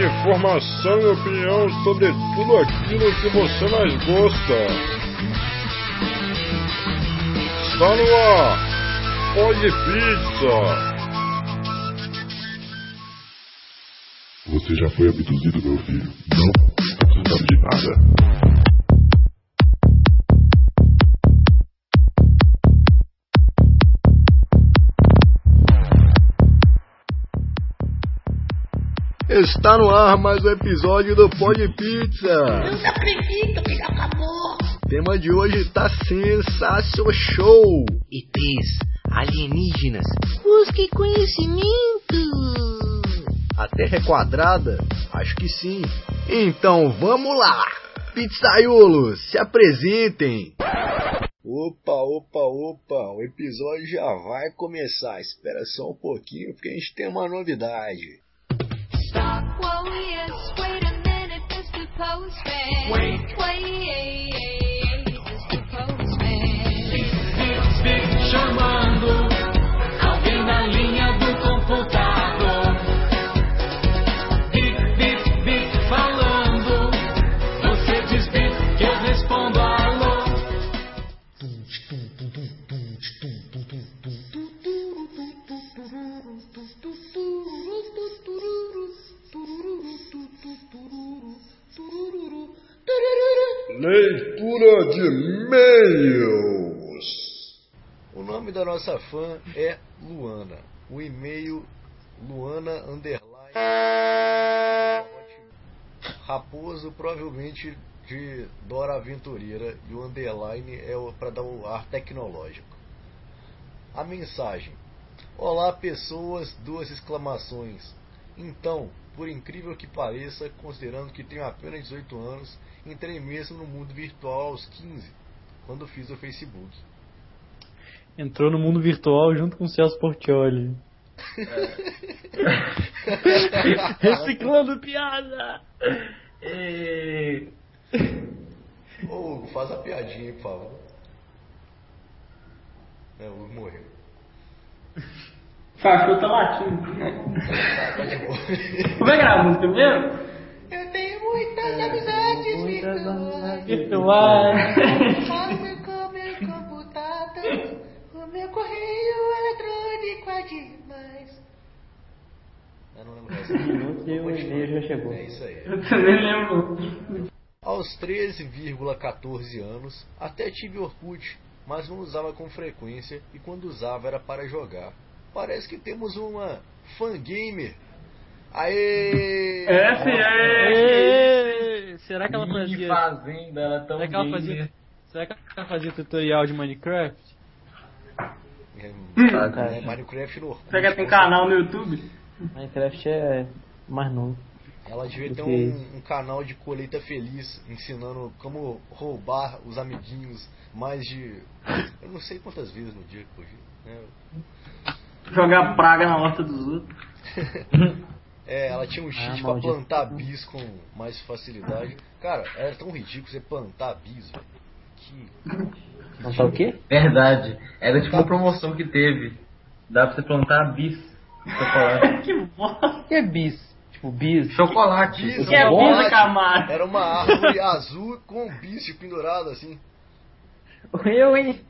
Informação e opinião sobre tudo aquilo que você mais gosta. Está no ar. Pode Pizza. Você já foi abduzido, meu filho? Não? Você não sabe de nada. Está no ar mais um episódio do Pod Pizza. Eu não acredito que já acabou. O tema de hoje está sensacional show. ETs, alienígenas, busque conhecimento. A Terra é quadrada? Acho que sim. Então vamos lá. Pizzaiulos, se apresentem. Opa, opa, opa, o episódio já vai começar. Espera só um pouquinho porque a gente tem uma novidade. Stop, whoa, yes, wait a minute, Mr. Postman. Wait, wait, Mr. Postman. chamando Leitura de e-mails. O nome da nossa fã é Luana. O e-mail Luana underline Raposo provavelmente de Dora Aventureira e o underline é para dar o ar tecnológico. A mensagem: Olá pessoas, duas exclamações. Então, por incrível que pareça, considerando que tenho apenas 18 anos, entrei mesmo no mundo virtual aos 15, quando fiz o Facebook. Entrou no mundo virtual junto com o Celso Portioli. Reciclando piada! É... Ô Hugo, faz a piadinha aí, por favor. É, o Hugo morreu. Fachou tá latindo. Tá de boa. Como é que era a música mesmo? Muitas amizades virtuais. Virtuais. Falo com meu computador. O meu correio eletrônico é demais. Eu não lembro dessa. Minutos e o e-mail já chegou. É isso aí. Eu também lembro. Aos 13,14 anos, até tive Orkut, mas não usava com frequência e quando usava era para jogar. Parece que temos uma fangamer. Aê! Essa é. Será que ela fazia. Fazenda, ela é tão Será que ela fazia. Será que ela fazia tutorial de Minecraft? É, é Minecraft no Orkut. Será que ela tem canal no YouTube? Minecraft é mais novo. Ela devia ter um, um canal de colheita feliz ensinando como roubar os amiguinhos mais de. Eu não sei quantas vezes no dia que podia. né? Jogar praga na horta dos outros. É, ela tinha um cheat Ah, pra plantar bis com mais facilidade. Cara, era tão ridículo você plantar bis, velho. Que. Não tá o quê? Verdade. Era tipo uma promoção que teve. Dá pra você plantar bis. Chocolate. que bosta. O que é bis? Tipo, bis. Chocolate. Bis, Que é um chocolate. Camargo? Era uma árvore azul com um bicho pendurado assim. Eu, hein?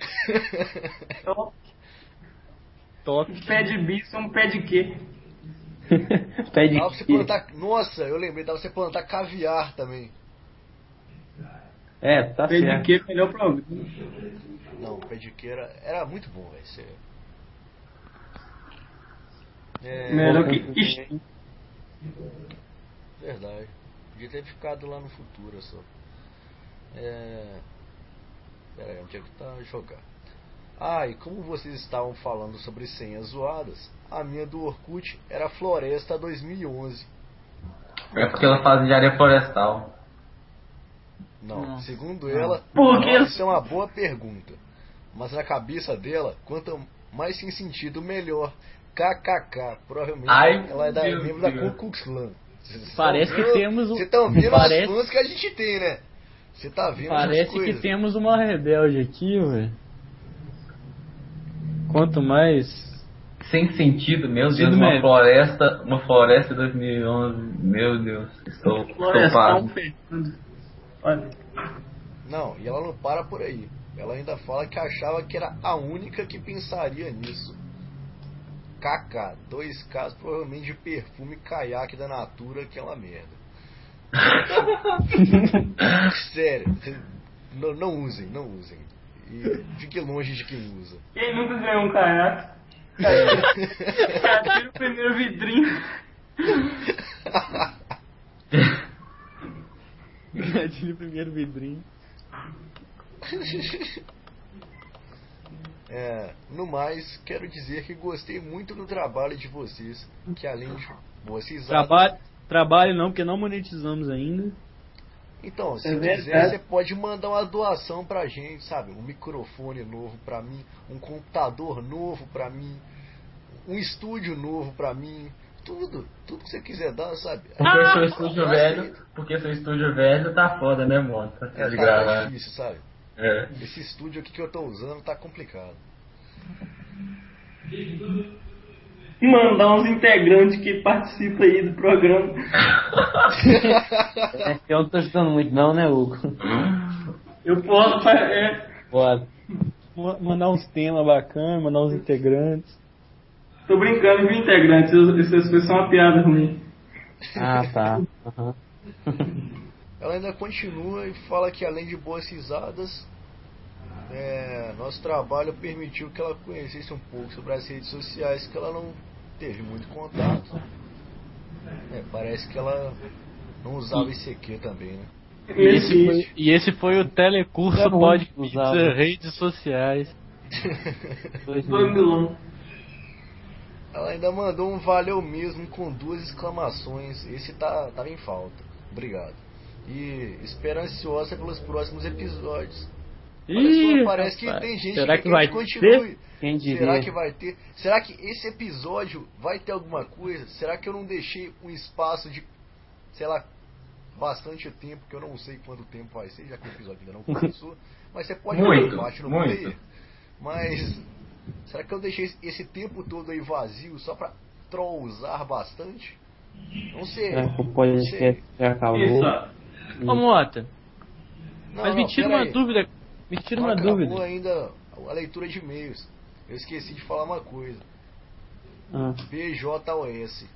Top. Um pé de bicho, um pé de quê? Pé de pra você plantar. Nossa, eu lembrei, dava pra você plantar caviar também. É, tá Pé de certo. quê? Melhor programa. Não, pé de que era, era muito bom, velho. Você... É, Melhor que. Ixi, verdade. Podia ter ficado lá no futuro só. É. Pera aí, onde é que tá jogar? Ah, e como vocês estavam falando sobre senhas zoadas, a minha do Orkut era Floresta 2011. É porque ela faz engenharia florestal. Não, Não. segundo ela, Por quê? isso é uma boa pergunta. Mas na cabeça dela, quanto mais sem sentido, melhor. KKK. Provavelmente Ai, ela é da, meu membro da Deus. Ku Klux Klan. Vocês Parece que temos um- Vocês estão vendo parece- as fãs que a gente tem, né? Você tá vendo Parece que temos uma rebelde aqui, velho. Quanto mais sem sentido, meu Deus, Sentido uma médio. floresta, uma floresta 2011, meu Deus, estou, estou. Fernando. Olha. Não, e ela não para por aí. Ela ainda fala que achava que era a única que pensaria nisso. KK, dois casos provavelmente de perfume caiaque da Natura, aquela merda. Sério, não, não usem, não usem. E fique longe de quem usa. Quem nunca ganhou um caiaque? Atira o primeiro vidrinho. Tira o primeiro vidrinho. É, no mais, quero dizer que gostei muito do trabalho de vocês, que além de vocês Trabalho, trabalho não, porque não monetizamos ainda. Então, se É quiser, você pode mandar uma doação pra gente, sabe? Um microfone novo pra mim, um computador novo pra mim, um estúdio novo pra mim, tudo, tudo que você quiser dar, sabe? Porque seu estúdio velho, porque seu estúdio velho tá foda, né, mano? Tá É, de tá gravar. difícil, sabe? É. Esse estúdio aqui que eu tô usando tá complicado. Mandar uns integrantes que participam aí do programa. É, eu não tô ajudando muito não, né, Hugo? Eu posso. É. Ma- Mandar uns temas bacanas, mandar uns integrantes. Tô brincando, viu, integrantes? Isso foi só uma piada ruim. Ah, tá. Aham. Ela ainda continua e fala que além de boas risadas, é, nosso trabalho permitiu que ela conhecesse um pouco sobre as redes sociais que ela não teve muito contato. É, parece que ela não usava ICQ também, né? E esse, foi, e esse foi o telecurso Pode. Redes Sociais. Dois Foi mil. Milão. Ela ainda mandou um valeu mesmo com duas exclamações. Esse tá, tava em falta. Obrigado. E espera ansiosa pelos próximos episódios. Olha Ih, só, parece que tem gente será que, que vai continue. Quem Será diria? que vai ter? Será que esse episódio vai ter alguma coisa? Será que eu não deixei um espaço de, sei lá, bastante tempo, que eu não sei quanto tempo vai ser, já que o episódio ainda não começou. Mas você pode Muito, bate no muito. Mas será que eu deixei esse tempo todo aí vazio só pra trollzar bastante? Não sei. Será que o podcast já acabou? Isso. Ô Mota, Não, mas não, me tira uma aí. dúvida. Me tira Não uma acabou dúvida. ainda a leitura de e-mails. Eu esqueci de falar uma coisa. Ah, BJOS.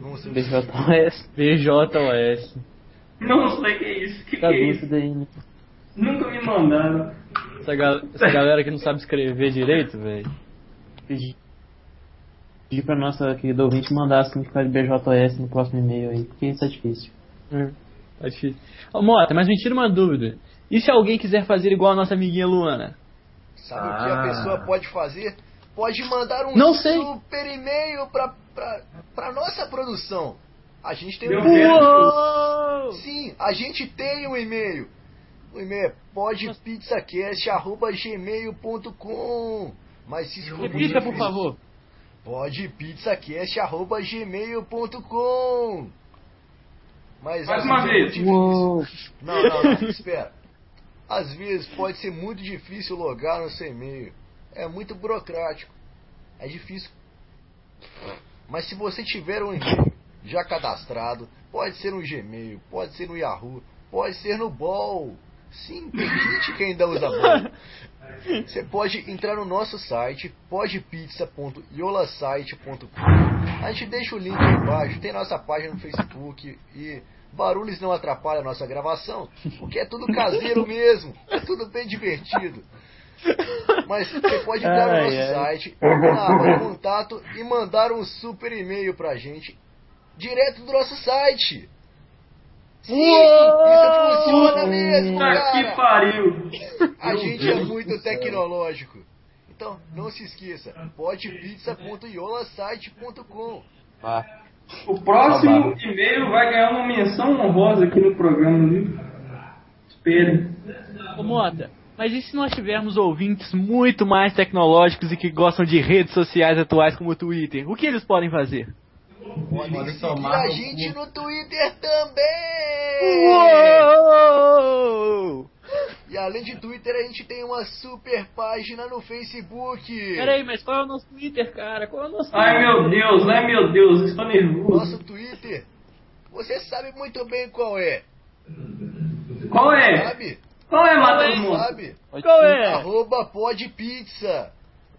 Não sei o que BJS. BJOS. Não sei o que é isso. que, que Tá é isso? dúvida aí, né? Nunca me mandaram. Essa, gal- essa galera que não sabe escrever direito, velho. Pedir pedir pra nossa querida ouvinte mandar significado de BJS no próximo e-mail aí, porque isso é difícil. Tá difícil. Ô Mota, mas me tira uma dúvida. E se alguém quiser fazer igual a nossa amiguinha Luana? Sabe o que a Ah. pessoa pode fazer? Pode mandar um Não sei. super e-mail pra, pra, pra nossa produção. A gente tem Meu um e-mail. Sim, a gente tem um e-mail. O e-mail é podpizzacast.gmail.com Mas se Repita, por favor. podpizzacast.gmail.com Mas Mais às uma vezes é vez. difícil. Não, não, não, espera. Às vezes pode ser muito difícil logar no seu e-mail. É muito burocrático. É difícil. Mas se você tiver um e-mail já cadastrado, pode ser no Gmail, pode ser no Yahoo, pode ser no Ball. Sim, tem gente que ainda usa Ball. Você pode entrar no nosso site, podpizza.yolasite.com. A gente deixa o link aí embaixo, tem nossa página no Facebook e barulhos não atrapalham a nossa gravação, porque é tudo caseiro mesmo, é tudo bem divertido. Mas você pode entrar no nosso site, na aba de contato e mandar um super e-mail pra gente direto do nosso site. Sim, isso funciona mesmo, Puta que cara. pariu. A gente é muito tecnológico. Então, não se esqueça, podpizza.yolasite.com. Ah, O próximo e-mail vai ganhar uma menção honrosa aqui no programa, viu? Espere. Ô Mota, mas e se nós tivermos ouvintes muito mais tecnológicos e que gostam de redes sociais atuais como o Twitter? O que eles podem fazer? Podem seguir a gente no Twitter também! Uou! E além de Twitter, a gente tem uma super página no Facebook. Peraí, mas qual é o nosso Twitter, cara? Qual é o nosso Ai meu Deus, ai meu Deus, estou nervoso. Nosso Twitter, você sabe muito bem qual é. Qual é? Sabe? Qual é, Matheus? Sabe? Qual é? Arroba podpizza.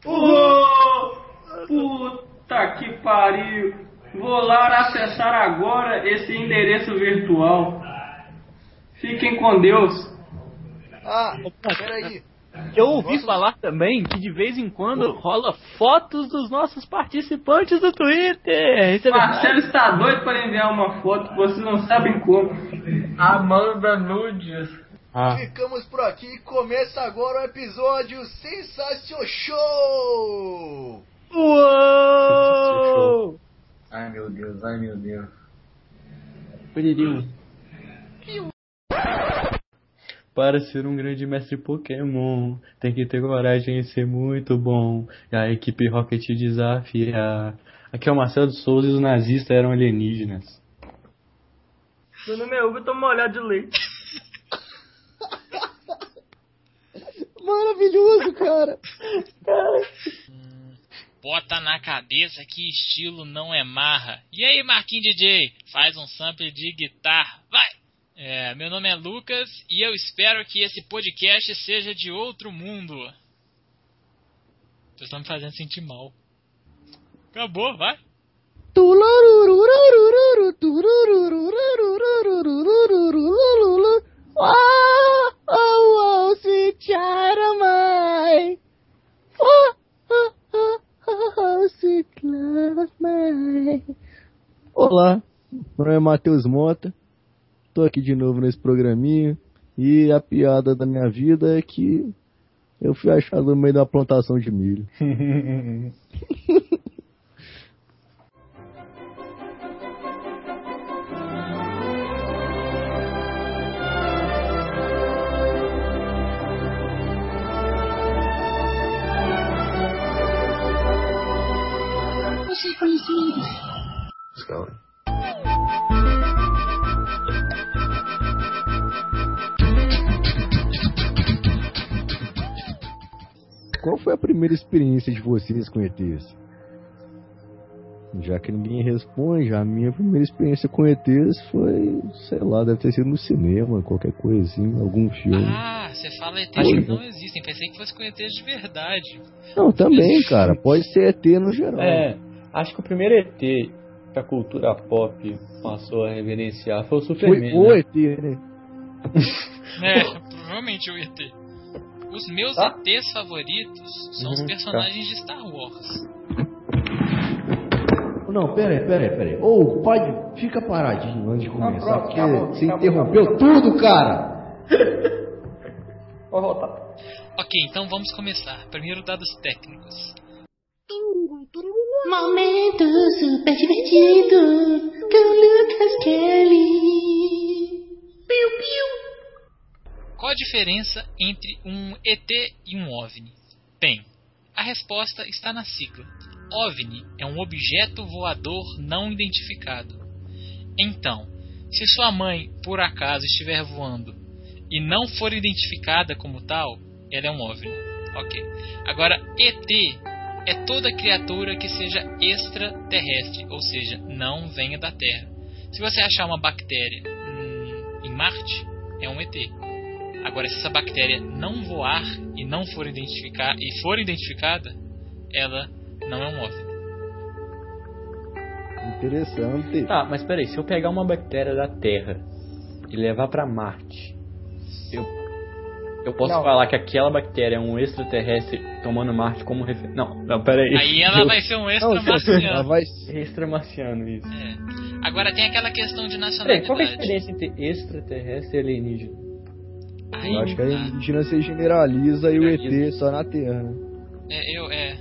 Ô, puta que pariu. Vou lá acessar agora esse endereço virtual. Fiquem com Deus. Ah, peraí. Eu ouvi Nossa. falar também que de vez em quando rola fotos dos nossos participantes do Twitter. Isso é Marcelo está doido para enviar uma foto, vocês não sabem como. Amanda Nudes. Ah, Ficamos por aqui e começa agora o episódio Sensacional Show! Uou! Ai meu Deus, ai meu Deus. Poderiam. Para ser um grande mestre Pokémon, tem que ter coragem e ser muito bom. E a equipe Rocket desafia. Aqui é o Marcelo de Souza e os nazistas eram alienígenas. Meu nome é Hugo, toma uma olhada de leite. Maravilhoso, cara! Bota na cabeça que estilo não é marra. E aí, Marquinhos DJ, faz um sample de guitarra, vai! É, meu nome é Lucas e eu espero que esse podcast seja de outro mundo. Vocês estão me fazendo sentir mal. Acabou, vai! Olá, meu nome é Matheus Mota, tô aqui de novo nesse programinha. E a piada da minha vida é que eu fui achado no meio da plantação de milho. Qual foi a primeira experiência de vocês com ETs? Já que ninguém responde, a minha primeira experiência com ETs foi, sei lá, deve ter sido no cinema, qualquer assim, algum filme. Ah, você fala ETs que- não existem. Pensei que fosse com ETs de verdade. Não, também, cara, pode ser ET no geral. É, acho que o primeiro ET que a cultura pop passou a reverenciar foi o foi Superman. o né? ET, né? É, provavelmente o ET. Os meus Tá. ETs favoritos são os Uhum, personagens de Star Wars. Não, pera aí, pera aí, pera aí. Ô, pode, fica paradinho antes de começar, pronto, porque acabou, você acabou, interrompeu tudo, cara! Vou voltar. Ok, então vamos começar. Primeiro, dados técnicos. Momento super divertido com Lucas Kelly. Piu, piu. Qual a diferença entre um ET e um OVNI? Bem, a resposta está na sigla. OVNI é um objeto voador não identificado. Então, se sua mãe por acaso estiver voando e não for identificada como tal, ela é um OVNI. Ok. Agora, ET é toda criatura que seja extraterrestre, ou seja, não venha da Terra. Se você achar uma bactéria hum, em Marte, é um ET. Agora, se essa bactéria não voar e não for identificar e for identificada, ela não é um OVNI. Interessante. Tá, mas peraí, se eu pegar uma bactéria da Terra e levar pra Marte, eu, eu posso Não. falar que aquela bactéria é um extraterrestre tomando Marte como referência. Não, não, peraí. Aí ela Eu- vai ser um Não, extra ela marciano. vai... Extramarciano, isso. É. Agora tem aquela questão de Peraí, qual é a nacionalidade. diferença entre extraterrestre e alienígena? Aí, Eu acho que a indígena se generaliza e o. ET só na Terra, né? É, eu, é.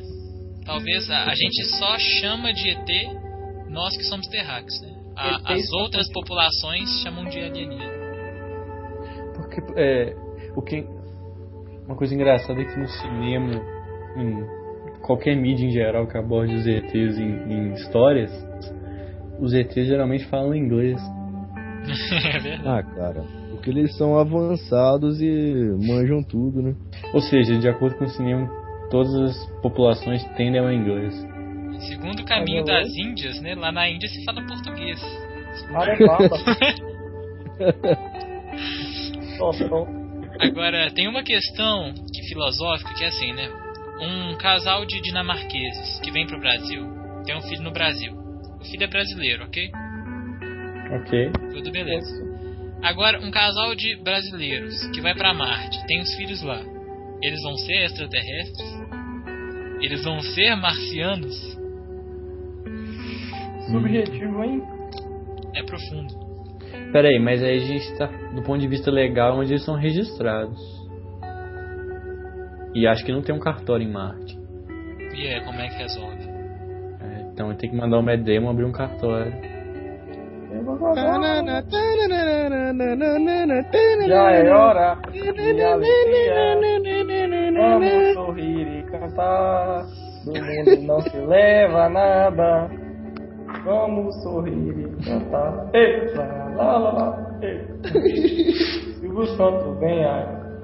Talvez a, a gente só chama de ET nós que somos terráqueos, né? A- as outras populações chamam de alienígena. Porque é, o que uma coisa engraçada é que no cinema, em qualquer mídia em geral que aborde os ETs em, em histórias, os ETs geralmente falam inglês. é. Ah, cara, Porque eles são avançados e manjam tudo, né? Ou seja, de acordo com o cinema, todas as populações tendem ao inglês. Segundo o caminho das Índias, né? Lá na Índia se fala português. Arebaba. Tostão. Agora, tem uma questão que filosófica que é assim, né? Um casal de dinamarqueses que vem pro Brasil tem um filho no Brasil. O filho é brasileiro, ok? Ok. Tudo beleza. Agora, um casal de brasileiros que vai pra Marte, tem os filhos lá. Eles vão ser extraterrestres? Eles vão ser marcianos? Subjetivo, hein? É profundo. Pera aí, mas aí a gente tá do ponto de vista legal onde eles são registrados. E acho que não tem um cartório em Marte. E é, como é que resolve? É, então tem que mandar o Damon abrir um cartório. Já é hora de alegria. Vamos sorrir e cantar. Do mundo não se leva nada. Vamos sorrir e cantar. Ei, lá, lá, lá. Ei. Silvio Santos vem.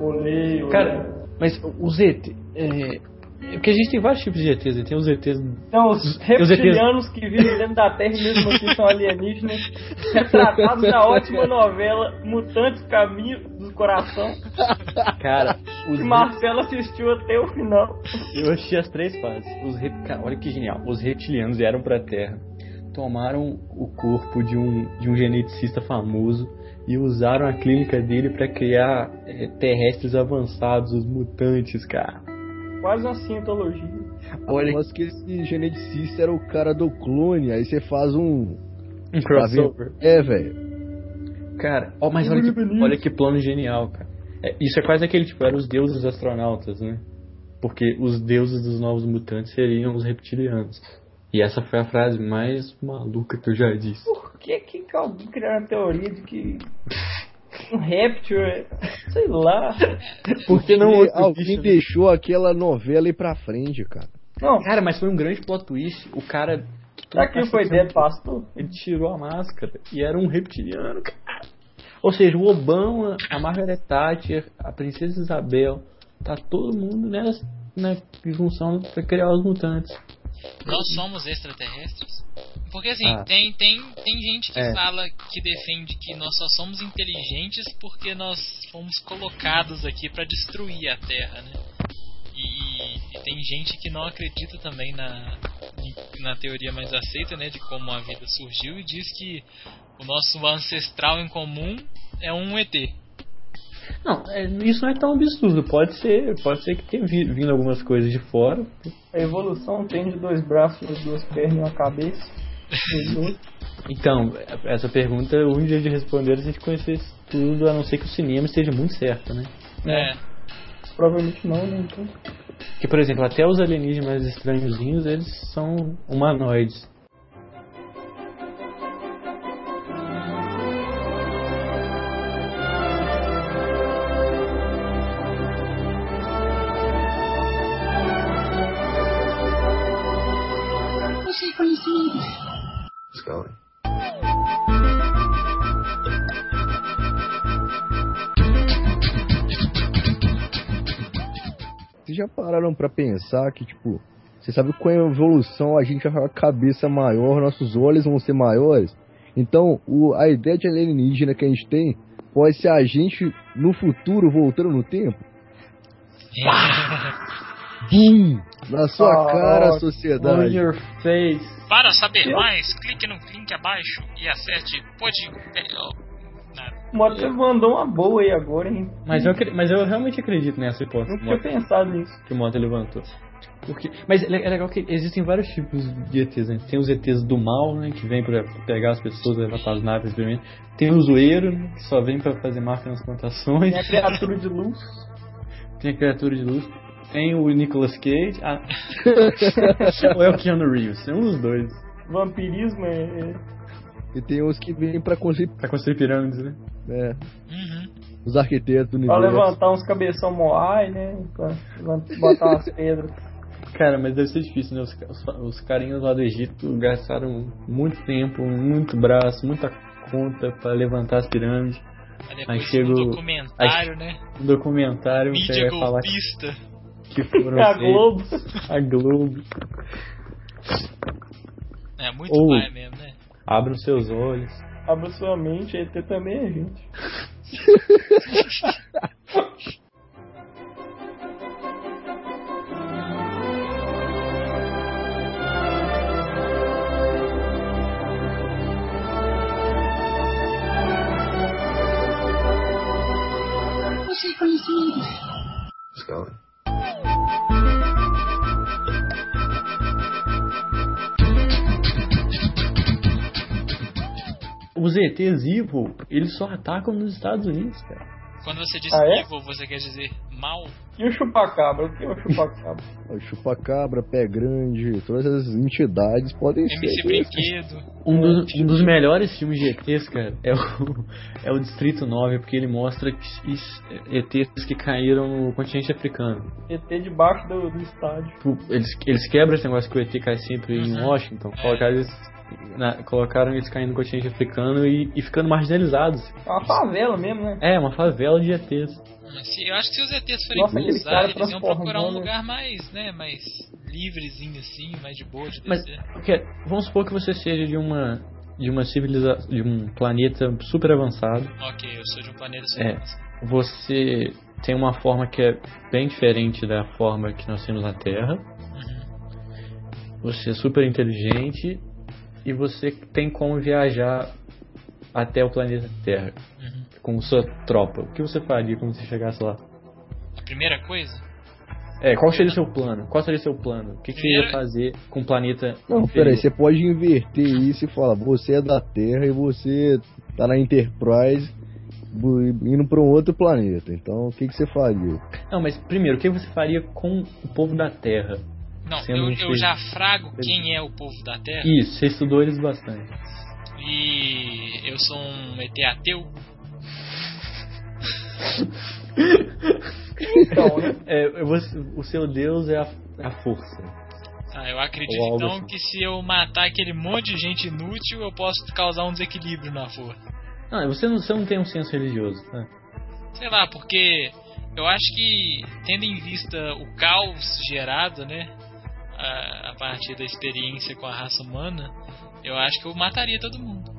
Olê, olê. Cara, mas os ET. É, é porque a gente tem vários tipos de ETs. né? Tem os ETs. Então, os reptilianos que vivem dentro da Terra e mesmo assim são alienígenas, retratados na ótima novela Mutantes Caminho do Coração, Cara, os que Marcelo assistiu até o final. Eu achei as três fases. Os rep... Cara, olha que genial. Os reptilianos vieram pra Terra, tomaram o corpo de um, de um geneticista famoso e usaram a clínica dele pra criar eh, terrestres avançados, os mutantes, cara. Quase uma cientologia. Olha, mas que esse geneticista era o cara do clone, aí você faz um. Um crossover. É, velho. Cara, ó, mas olha que, olha que plano genial, cara. É, isso é quase aquele tipo, eram os deuses astronautas, né? Porque os deuses dos novos mutantes seriam os reptilianos. E essa foi a frase mais maluca que eu já disse. Por que que alguém criaram a teoria de que um réptil é... Sei lá. Porque não Porque alguém bicho, né? deixou aquela novela ir pra frente, cara. Não, Cara, mas foi um grande plot twist. O cara. será que foi ideia do pastor? Ele tirou a máscara e era um reptiliano, cara. Ou seja, o Obama, a Margaret Thatcher, a Princesa Isabel, tá todo mundo nessa na junção pra criar os mutantes. Nós somos extraterrestres? Porque assim, Ah. tem, tem, tem gente que É. fala que defende que nós só somos inteligentes porque nós fomos colocados aqui pra destruir a Terra, né? E, e tem gente que não acredita também na, na teoria mais aceita, né, de como a vida surgiu e diz que o nosso ancestral em comum é um ET. Não, é, isso não é tão absurdo. Pode ser, pode ser que tenha vi- vindo algumas coisas de fora. A evolução tem de dois braços, duas pernas e uma cabeça. Então, essa pergunta, o único jeito de responder é se a gente conhecesse tudo, a não ser que o cinema esteja muito certo, né? É. Provavelmente não, né? Então. Que, por exemplo, até os alienígenas mais estranhozinhos, eles são humanoides. Pararam pra pensar que, tipo, você sabe com a evolução a gente vai ficar com a cabeça maior, nossos olhos vão ser maiores? Então, o, a ideia de alienígena que a gente tem pode ser a gente no futuro voltando no tempo? Bum! Na sua Ah, cara, on sociedade. your face. Para saber mais, clique no link abaixo e acerte pode O Moto mandou uma boa aí agora, hein? Mas eu, mas eu realmente acredito nessa hipótese Não o tinha Mota- pensado nisso. que o Mota levantou. Porque, mas é le- é legal que existem vários tipos de ETs, né? Tem os ETs do mal, né? Que vem pra pegar as pessoas, levar as naves, experimento. Tem o zoeiro, né, que só vem pra fazer marca nas plantações. Tem a criatura de luz. Tem a criatura de luz. Tem o Nicolas Cage. Ah. Ou é o Keanu Reeves? É um dos dois. Vampirismo é. E tem uns que vêm pra construir, Pra construir pirâmides, né? É, Uhum. os arquitetos do Pra universo. levantar uns cabeção moai, né? Pra botar umas pedras. Cara, mas deve ser difícil, né? Os, os, os carinhas lá do Egito gastaram muito tempo, muito braço, muita conta pra levantar as pirâmides. Aí chega um o- documentário, aí- né? Um documentário Mídia você vai falar golpista. que foram A feitos- Globo. A Globo. É muito Ou- mesmo, né? Abra os seus olhos. Abra sua mente, ET também é gente. Você Os ETs evil, eles só atacam nos Estados Unidos, cara. Quando você diz Ah, é? evil, você quer dizer mal? E o chupacabra? O que é o chupacabra? O Chupacabra, Pé Grande, todas essas entidades podem MC ser. Brinquedo. Um dos, um dos melhores filmes de ETs, cara, é o, é o Distrito 9, porque ele mostra ETs que caíram no continente africano. ET debaixo do, do estádio. Eles, eles quebram esse negócio que o ET cai sempre em Washington, colocaram eles, na- colocaram eles caindo no continente africano e, e ficando marginalizados. É uma favela mesmo, né? É, uma favela de ETs. Eu acho que se os ETs forem Nossa, cara eles iam procurar um né? lugar mais, né, mais livrezinho assim, mais de boa de Mas descer. porque, vamos supor que você seja de uma de uma civilização, de um planeta super avançado. Ok, eu sou de um planeta É, super você tem uma forma que é bem diferente da forma que nós temos na Terra. Você é super inteligente e você tem como viajar até o planeta Terra com sua tropa. O que você faria quando você chegasse lá? A primeira coisa, É, qual seria o seu plano? Qual seria o seu plano? O que, que você ia fazer com o planeta? Não, inferior? peraí, você pode inverter isso e falar, você é da Terra e você tá na Enterprise indo pra um outro planeta. Então, o que, que você faria? Não, mas primeiro, o que você faria com o povo da Terra? Não, eu, um eu já frago quem é o povo da Terra Isso, você estudou eles bastante. e eu sou um ET ateu. Então? É, vou- o seu Deus é a, a força. Ah, eu acredito então assim. que se eu matar aquele monte de gente inútil, eu posso causar um desequilíbrio na força. Não, você não, você não tem um senso religioso, né? Sei lá, porque eu acho que, tendo em vista o caos gerado, né, a, a partir da experiência com a raça humana, eu acho que eu mataria todo mundo.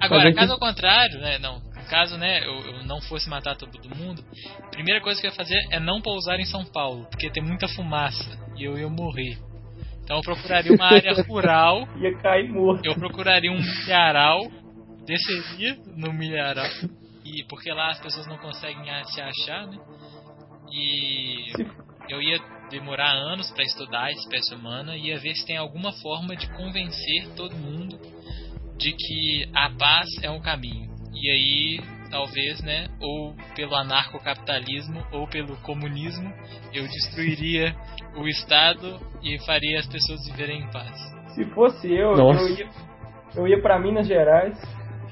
Agora, que- caso ao contrário, né, não, caso, né, eu, eu não fosse matar todo mundo, a primeira coisa que eu ia fazer é não pousar em São Paulo, porque tem muita fumaça e eu ia morrer. Então eu procuraria uma área rural, Ia cair morto. eu procuraria um milharal, desceria no milharal, e porque lá as pessoas não conseguem se achar, né? E eu ia demorar anos para estudar a espécie humana e ia ver se tem alguma forma de convencer todo mundo de que a paz é um caminho. E aí, talvez, né, ou pelo anarcocapitalismo ou pelo comunismo, eu destruiria o Estado e faria as pessoas viverem em paz. Se fosse eu, Nossa. eu ia, eu ia pra Minas Gerais,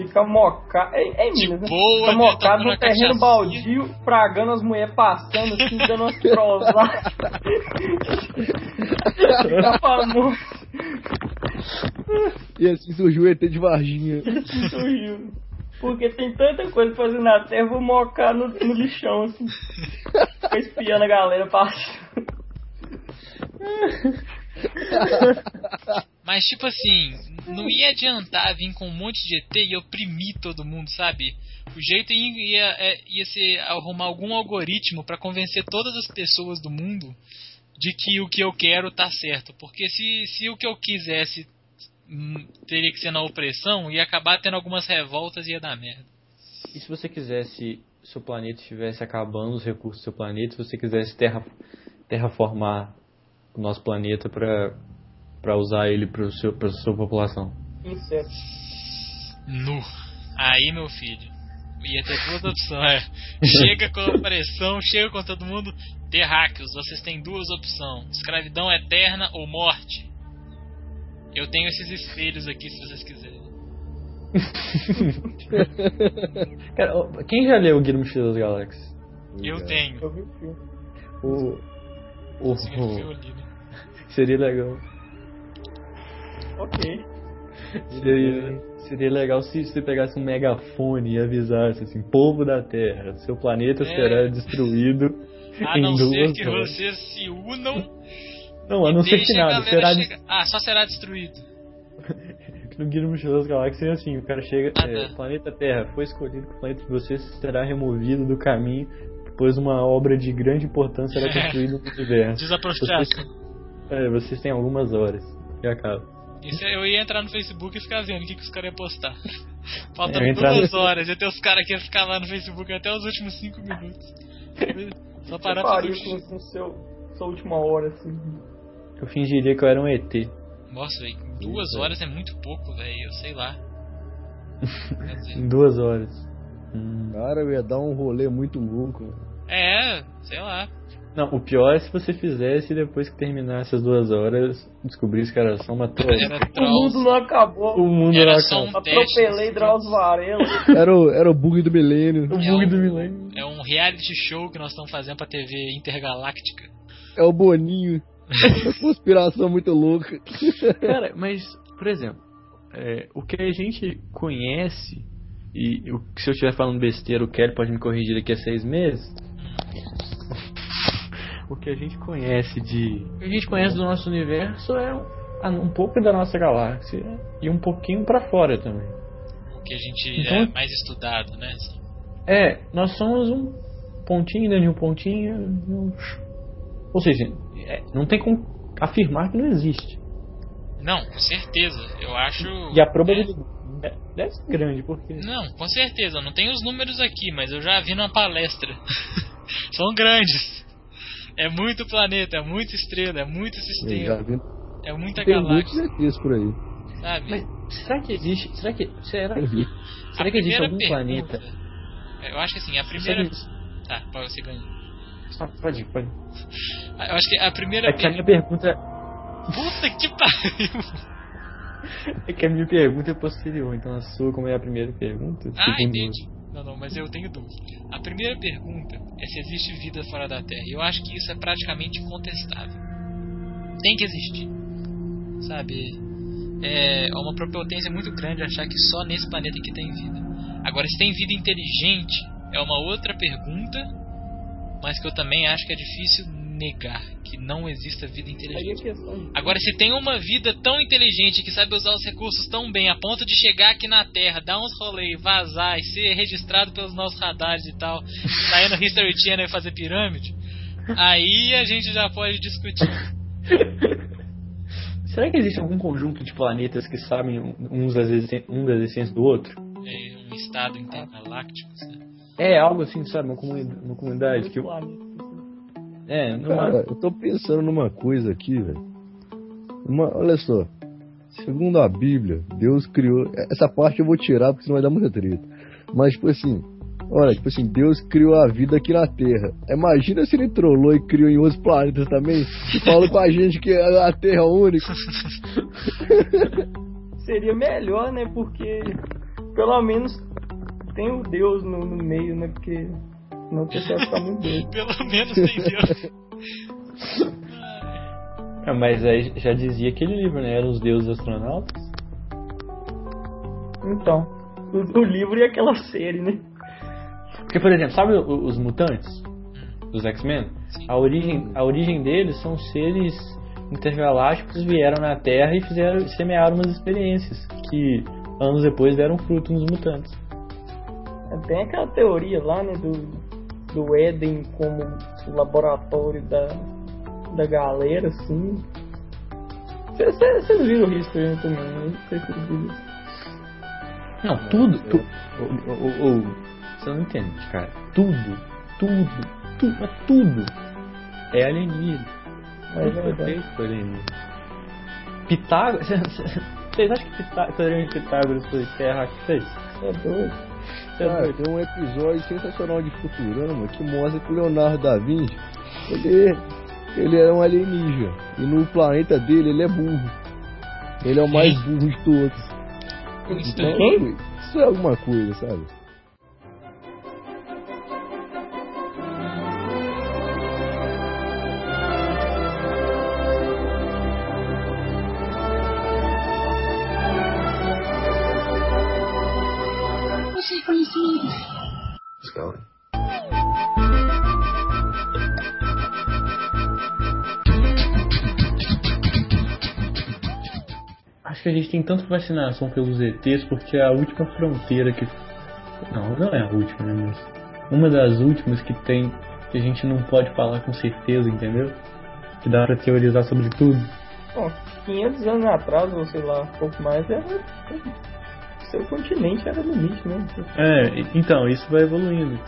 ficar mocado. É, é Minas, né? boa, né? mocado no terreno baldio, pragando as mulheres passando assim, dando umas trozadas. Ficar famoso. E assim surgiu o ET de Varginha. Isso surgiu. Porque tem tanta coisa pra fazer na terra, eu vou mocar no, no lixão, assim. Ficar espiando a galera passando. Mas, tipo assim, não ia adiantar vir com um monte de ET e oprimir todo mundo, sabe? O jeito ia, ia, é, ia ser arrumar algum algoritmo pra convencer todas as pessoas do mundo de que o que eu quero tá certo. Porque se, se o que eu quisesse hum, teria que ser na opressão, ia acabar tendo algumas revoltas e ia dar merda. E se você quisesse, seu planeta estivesse acabando os recursos do seu planeta, se você quisesse terra, terraformar o nosso planeta pra, pra usar ele pra, seu, pra sua população? Inseto. Nu. Aí, meu filho, ia ter duas opções. é. Chega com a pressão, chega com todo mundo. Terráqueos, vocês têm duas opções: escravidão eterna ou morte. Eu tenho esses espelhos aqui se vocês quiserem. Cara, quem já leu o Guia do das Galáxias? Eu tenho. Eu vi o filme. O, o, né? seria legal. Ok. Seria, seria legal se você pegasse um megafone e avisasse assim, povo da Terra, seu planeta É. será destruído A em não ser duas que horas. vocês se unam Não, a não ser que nada. Será chegar. Ah, só será destruído. no Guia do Mochileiro das Galáxias é assim, o cara chega, Ah, é, tá. planeta Terra, foi escolhido que o planeta de vocês será removido do caminho, pois uma obra de grande importância É. construída no universo. Desapropriação. Vocês, é, vocês têm algumas horas. E acaba. Isso eu ia entrar no Facebook e ficar vendo o que, que os caras iam postar. Faltando É, duas horas, ia ter os caras que iam ficar lá no Facebook até os últimos cinco minutos. Só parar pra com, com seu, sua última hora, assim. Eu fingiria que eu era um ET. Nossa, velho, duas horas é muito pouco, velho. Eu sei lá. Dizer, duas horas. Hum. Cara, eu ia dar um rolê muito louco. É, sei lá. Não, o pior é se você fizesse e depois que terminasse as duas horas, descobrisse que era só uma troll. O mundo não acabou. O mundo Era um acabou. teste. Atropelei Drauzio Varela. Era o, era o bug do milênio. O É bug um- do milênio. É um reality show que nós estamos fazendo pra TV intergaláctica. É o Boninho. Conspiração muito louca. Cara, mas, por exemplo, é, o que a gente conhece, e o, se eu estiver falando besteira, o Kelly pode me corrigir daqui a seis meses. O que a gente conhece de. O que a gente conhece do nosso universo é um, um pouco da nossa galáxia e um pouquinho pra fora também. O que a gente Então- é mais estudado, né? É, nós somos um pontinho dentro de um pontinho. um- Ou seja, é, não tem como afirmar que não existe. Não, com certeza. Eu acho. E a probabilidade é- deve ser grande, porque. Não, com certeza. Eu não tenho os números aqui, mas eu já vi numa palestra. São grandes. É muito planeta, é muita estrela, é muito sistema, vi. é muita Tem muitos galáxia, ETs por aí. sabe? Mas será que existe. Será que. Será, será que existe algum pergunta- planeta? Eu acho que assim, a primeira. Tá, pode você ganhar. que- Pode ir, pode. ir. Eu acho que a primeira. É que a minha pergunta. Puta que pariu! É que a minha pergunta é posterior, então a sua, como é a primeira pergunta. Ah, entendi. Não, não, mas eu tenho dúvida. A primeira pergunta é se existe vida fora da Terra. Eu acho que isso é praticamente incontestável. Tem que existir. Sabe? É uma propotência muito grande achar que só nesse planeta que tem vida. Agora, se tem vida inteligente, é uma outra pergunta, mas que eu também acho que é difícil negar que não exista vida Aí inteligente. Agora, se tem uma vida tão inteligente que sabe usar os recursos tão bem a ponto de chegar aqui na Terra, dar uns rolês, vazar e ser registrado pelos nossos radares e tal, sair no History Channel e fazer pirâmide, aí a gente já pode discutir. Será que existe algum conjunto de planetas que sabem uns das, um das essências do outro? É um estado intergaláctico. né? É algo assim, sabe? Uma comunidade, uma comunidade que. É, numa, Cara, eu tô pensando numa coisa aqui, velho. Uma- Olha só. Segundo a Bíblia, Deus criou. Essa parte eu vou tirar porque senão vai dar muita treta. Mas, tipo assim. Olha, tipo assim, Deus criou a vida aqui na Terra. Imagina se ele trollou e criou em outros planetas também. E falou com a gente que a Terra é única. Seria melhor, né? Porque pelo menos tem o Deus no, no meio, né? Porque não precisa ficar muito doido. Pelo menos tem Deus. Ah, mas aí já dizia aquele livro, né? Eram os deuses astronautas. Então, o, o livro e aquela série, né? Porque, por exemplo, sabe o- os mutantes dos X-Men? A origem, a origem deles são seres intergalácticos que vieram na Terra e fizeram semearam umas experiências que anos depois deram fruto nos mutantes. Tem aquela teoria lá, né? Do, do Éden como laboratório da, da galera, assim. Vocês viram o History né, também, né? Se vocês viram. Não, tudo. Tu, o- o- o- você não entende, cara. Tudo, tudo, tudo, tudo é alienígena. É por alienígena. Pitágoras. Vocês acham que Pitá- de Pitágoras foi terra que fez? É doido. É Cara, tem um episódio sensacional de Futurama que mostra que o Leonardo da Vinci, ele, ele era um alienígena. E no planeta dele ele é burro. Ele é o mais burro de todos. Então, Quem? isso é alguma coisa, sabe? Tem tanta fascinação pelos ETs porque é a última fronteira que. Não, não é a última, né, mas. Uma das últimas que tem. que a gente não pode falar com certeza, entendeu? Que dá pra teorizar sobre tudo. Bom, 500 anos atrás, ou sei lá, um pouco mais, era. Seu continente era limite, né? É, então, isso vai evoluindo.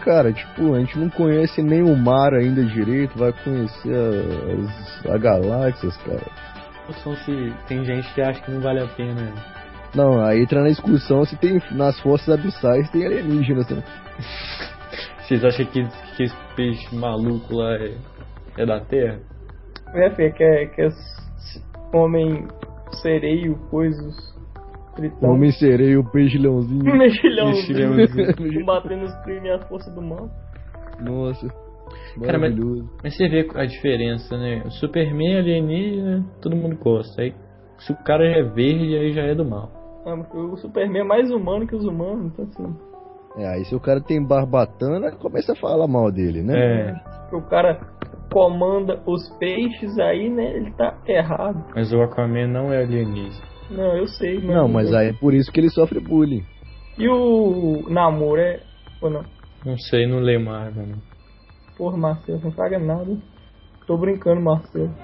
Cara, tipo, a gente não conhece nem o mar ainda direito, vai conhecer as, a galáxias, cara. Só se tem gente que acha que não vale a pena. Não, aí entra na discussão se tem nas forças abissais tem alienígenas, né? Vocês acham que, que esse peixe maluco lá é, é da Terra? É, filho, que é, que é homem sereio, coisas. Tritão. Homem sereio, peixe leãozinho. Mexilhãozinho. Combatendo os crimes e a força do mal. Nossa. Cara, mas, Maravilhoso. mas você vê a diferença, né? O Superman alienígena, todo mundo gosta. Aí, se o cara já é verde, aí já é do mal. Mas o Superman é mais humano que os humanos, então assim. É, aí se o cara tem barbatana, começa a falar mal dele, né? É, o cara comanda os peixes aí, né? Ele tá errado. mas o Aquaman não é alienígena. Não, eu sei, mas. Não, mas aí é por isso que ele sofre bullying. E o namoro é. Ou não? Não sei, não lê Marvel, não. Porra, Marcelo, não paga nada. Tô brincando, Marcelo.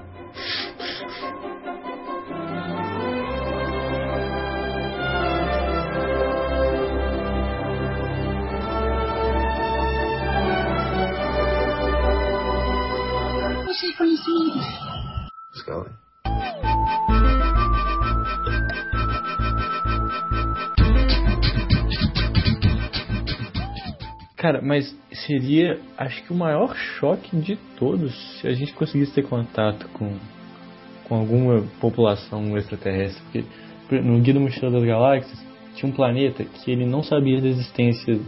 Cara, mas seria, acho que o maior choque de todos se a gente conseguisse ter contato com, com alguma população extraterrestre. Porque no Guia do Mochila das Galáxias tinha um planeta que ele não sabia da existência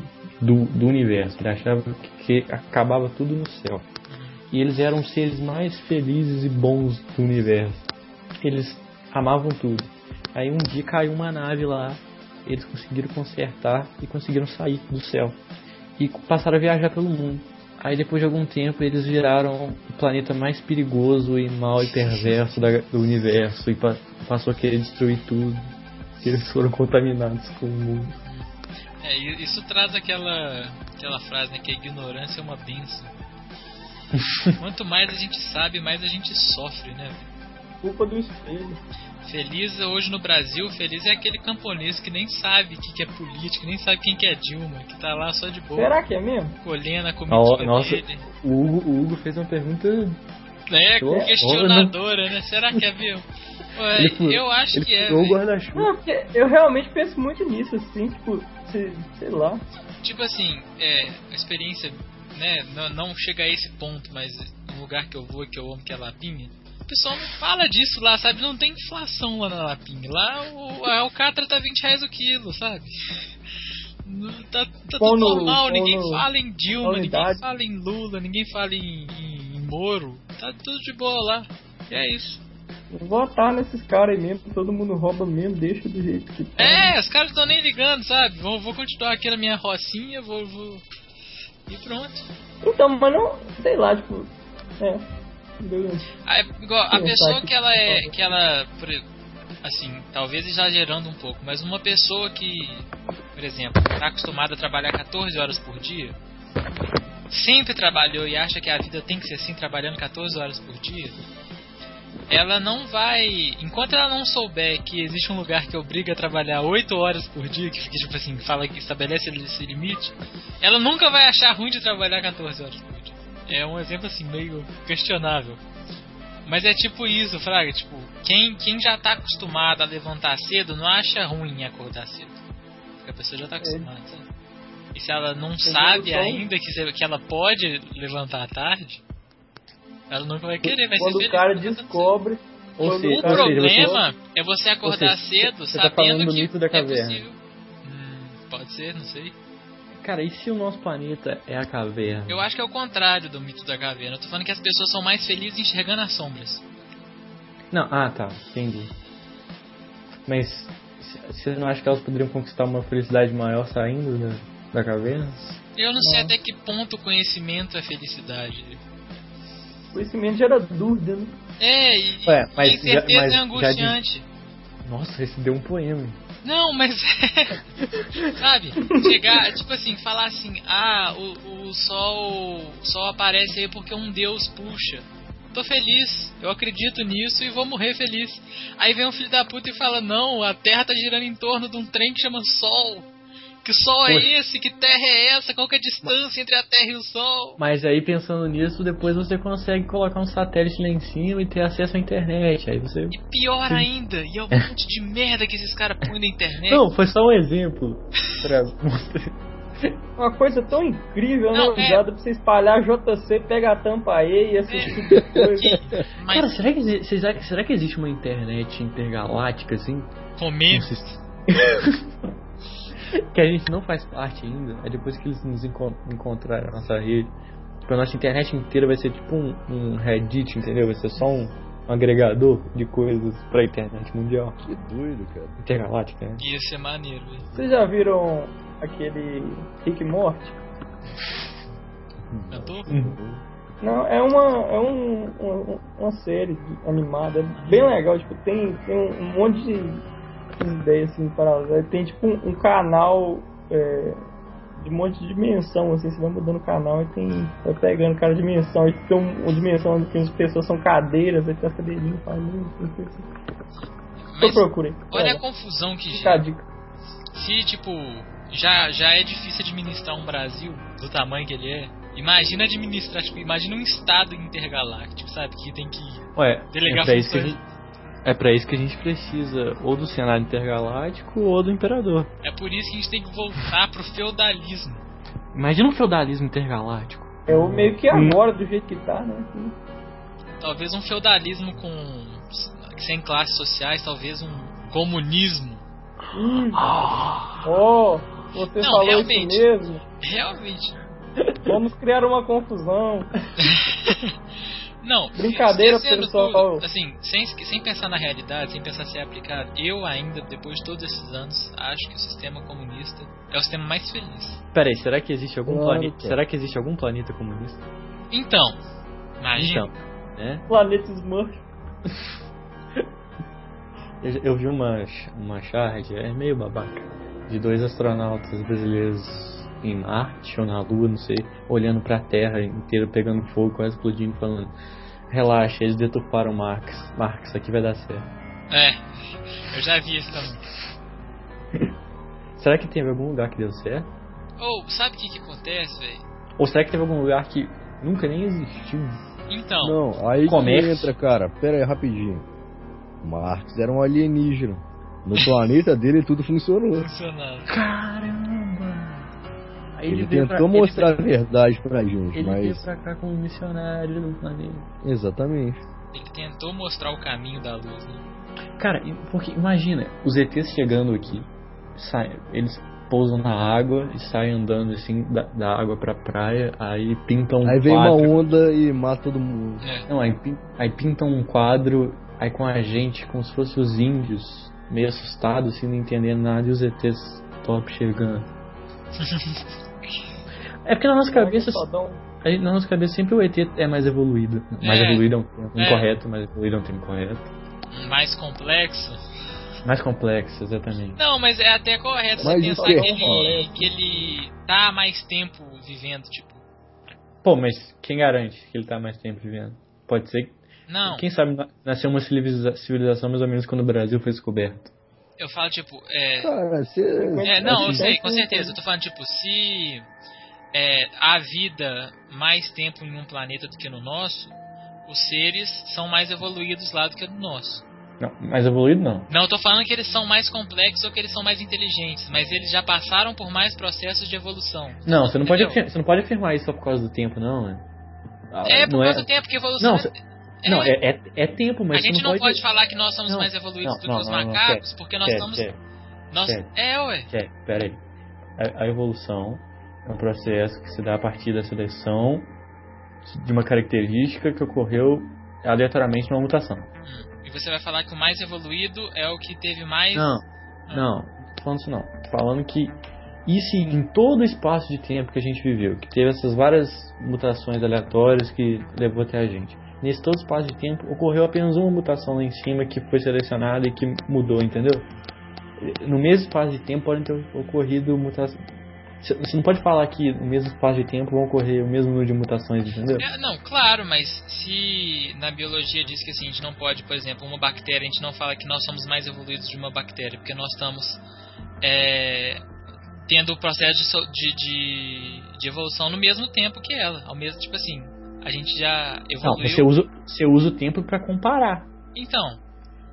do, do universo. Ele achava que, que acabava tudo no céu. E eles eram os seres mais felizes e bons do universo. Eles amavam tudo. Aí um dia caiu uma nave lá, eles conseguiram consertar e conseguiram sair do céu e passaram a viajar pelo mundo. Aí depois de algum tempo eles viraram o planeta mais perigoso e mau e perverso da- do universo e pa- passou a querer destruir tudo. Eles foram contaminados com o mundo. É, isso traz aquela, aquela frase, né, que a ignorância é uma benção. Quanto mais a gente sabe, mais a gente sofre, né? Culpa do espelho. Feliz hoje no Brasil, feliz é aquele camponês que nem sabe o que, que é política, nem sabe quem que é Dilma, que tá lá só de boa, Será que é mesmo? colhendo a Ó, comidinha nossa, dele. o Hugo, o Hugo fez uma pergunta. É, questionadora, né? Será que é mesmo? Ué, furou- eu acho ele que é. Não, porque eu realmente penso muito nisso, assim, tipo, se, sei lá. Tipo assim, é, a experiência, né, não, não chega a esse ponto, mas no lugar que eu vou, que eu amo, que é Lapinha, o pessoal não fala disso lá, sabe? Não tem inflação lá na Lapinha. Lá o, a alcatra tá 20 reais o quilo, sabe? Não- Tá, tá tudo no- normal, ninguém no- fala em Dilma, ninguém fala em Lula, ninguém fala em, em, em Moro. Tá tudo de boa lá. E é isso. Votar nesses caras aí mesmo, todo mundo rouba mesmo, deixa do jeito que tá. É, os caras estão nem ligando, sabe? Vou, vou continuar aqui na minha rocinha, vou, vou. E pronto. Então, mas não, sei lá, tipo, é. A, a Sim, pessoa que ela é. que ela. Assim, talvez exagerando um pouco, mas uma pessoa que, por exemplo, está acostumada a trabalhar 14 horas por dia, sempre trabalhou e acha que a vida tem que ser assim, trabalhando 14 horas por dia, ela não vai. Enquanto ela não souber que existe um lugar que obriga a trabalhar 8 horas por dia, que tipo assim, fala que estabelece esse limite, ela nunca vai achar ruim de trabalhar 14 horas por dia. É um exemplo assim, meio questionável. Mas é tipo isso, Fraga, tipo, quem, quem já tá acostumado a levantar cedo não acha ruim acordar cedo. Porque a pessoa já tá acostumada, sabe? E se ela não sabe ainda que, que ela pode levantar à tarde, ela nunca vai querer, vai Quando ser o cara descobre. Ou seja, o cara- problema é você acordar seja, cedo você tá sabendo do que da é caverna. possível. Hum, pode ser, não sei. Cara, e se o nosso planeta é a caverna? Eu acho que é o contrário do mito da caverna. Eu tô falando que as pessoas são mais felizes enxergando as sombras. Não, ah tá, entendi. Mas você não acha que elas poderiam conquistar uma felicidade maior saindo da, da caverna? Eu não sei até que ponto o conhecimento é felicidade. Conhecimento gera dúvida, né? É, e, Ué, e mas a incerteza já- mas é já angustiante. Nossa, esse deu um poema. Não, mas sabe, chegar, tipo assim, falar assim, ah, o, o sol, sol aparece aí porque um deus puxa. Tô feliz, eu acredito nisso e vou morrer feliz. Aí vem um filho da puta e fala, não, a Terra tá girando em torno de um trem que chama Sol. Que sol é Poxa. esse? Que terra é essa? Qual que é a distância entre a Terra e o Sol? Mas aí pensando nisso, depois você consegue colocar um satélite lá em cima e ter acesso à internet. Aí você. Pior ainda, e é um monte de merda que esses caras põem na internet. Não, foi só um exemplo. Pra. Uma coisa tão incrível, Não, né? é. Pra você espalhar JC, pega a tampa aí e esse tipo de coisa. Mas Cara, será que, será, será que existe uma internet intergaláctica assim? comer, que a gente não faz parte ainda. É depois que eles nos encon encontrarem a nossa rede. Tipo, a nossa internet inteira vai ser tipo um, um Reddit, entendeu? Vai ser só um, um agregador de coisas pra internet mundial. Que doido, cara. Intergaláctica, né? ia ser maneiro, velho. Vocês já viram aquele Rick Morty? Cantou? Não, é uma é um, uma, uma série animada, é bem legal, tipo, tem, tem um, um monte de ideias assim paralelas. Tem tipo um, um canal é, de um monte de dimensão, assim, você vai mudando o canal e tem. Vai pegando cada dimensão, e tem um, uma dimensão onde as pessoas são cadeiras, aí tem as cadeirinhas faz muito, assim. Procurei. olha a Olha, confusão que fica a gera. dica. Se, tipo, já, já é difícil administrar um Brasil do tamanho que ele é, imagina administrar, tipo, imagina um estado intergaláctico, sabe? Que tem que Ué, delegar é pra, isso que a funções. É pra isso que a gente precisa ou do Senado Intergaláctico ou do Imperador. É por isso que a gente tem que voltar pro feudalismo. Imagina um feudalismo intergaláctico. É o meio que agora, do jeito que tá, né? Talvez um feudalismo com sem classes sociais, talvez um comunismo. Ih, oh, você Não, falou realmente. isso mesmo? Realmente. Vamos criar uma confusão. Não, Brincadeira, pessoal. tudo, assim, sem, sem pensar na realidade, sem pensar se é aplicado, eu ainda, depois de todos esses anos, acho que o sistema comunista é o sistema mais feliz. Pera aí, será que existe algum Claro, planeta? cara. Será que existe algum planeta comunista? Então, imagina. Então, né? Planeta Smurf. Eu, eu vi uma uma charge, é meio babaca, de dois astronautas brasileiros em Marte ou na Lua, não sei, olhando pra Terra inteira pegando fogo, quase explodindo, falando: "Relaxa, eles deturparam Marx. Marx, isso aqui vai dar certo". É, eu já vi isso também. Será que teve algum lugar que deu certo? Ou, sabe o que que acontece, velho? Ou será que teve algum lugar que nunca nem existiu? Então, Não, aí Comércio. entra, cara. Pera aí, rapidinho. Marx era um alienígena. No planeta dele tudo funcionou. funcionando. Caramba! Aí Ele, tentou pra- mostrar ele a verdade pra gente, veio, ele veio mas. pra cá como missionário do planeta. Exatamente. Ele tentou mostrar o caminho da luz, né? Cara, porque imagina, os ETs chegando aqui, saem, eles pousam na água e saem andando assim da, da água pra praia, aí pintam um Aí vem uma onda e mata todo mundo. É. Não, aí, aí pintam um quadro, aí com a gente, como se fossem os índios, meio assustados, assim, não entendendo nada, e os ETs top chegando. É porque na nossa cabeça, Fodão. a gente- na nossa cabeça sempre o ET é mais evoluído. Mais É. evoluído é um termo É. incorreto, mais evoluído é um termo correto. Mais complexo. Mais complexo, exatamente. Não, mas é até correto você pensar que é ele, que ele tá há mais tempo vivendo, tipo. Pô, mas quem garante que ele tá mais tempo vivendo? Pode ser. Não, Quem sabe na- nasceu uma civiliza- civilização mais ou menos quando o Brasil foi descoberto. eu falo, tipo, é. Cara, você. É, não, eu assim, sei, com certeza. Eu tô falando, tipo, se é, há vida mais tempo em um planeta do que no nosso, os seres são mais evoluídos lá do que no nosso. Não, mais evoluído não. Não, eu tô falando que eles são mais complexos ou que eles são mais inteligentes, mas eles já passaram por mais processos de evolução. Não, você não pode, Entendeu? você não pode afirmar isso só por causa do tempo, não, né? Ah, É, por não causa do tempo que evolução. Não, é- cê- é- não, é, é, é tempo, mas a gente não não pode... falar que nós somos Não, mais evoluídos não, do não, que os não, não, macacos, porque nós estamos. Nós... É, ué. quer, pera aí. A, a evolução é um processo que se dá a partir da seleção de uma característica que ocorreu aleatoriamente numa mutação. E você vai falar que o mais evoluído é o que teve mais. Não, não, tô falando isso não. Tô falando que isso em todo o espaço de tempo que a gente viveu, que teve essas várias mutações aleatórias que levou até a gente. nesse todo espaço de tempo, ocorreu apenas uma mutação lá em cima que foi selecionada e que mudou, entendeu? No mesmo espaço de tempo podem ter ocorrido mutações. Você não pode falar que no mesmo espaço de tempo vão ocorrer o mesmo número de mutações, entendeu? É, não, claro, mas se na biologia diz que assim, a gente não pode, por exemplo, uma bactéria, a gente não fala que nós somos mais evoluídos de uma bactéria, porque nós estamos é, tendo o processo de, de, de, evolução no mesmo tempo que ela. Ao mesmo, tipo assim, a gente já Não, evoluiu. você usa, você usa o tempo pra comparar. Então,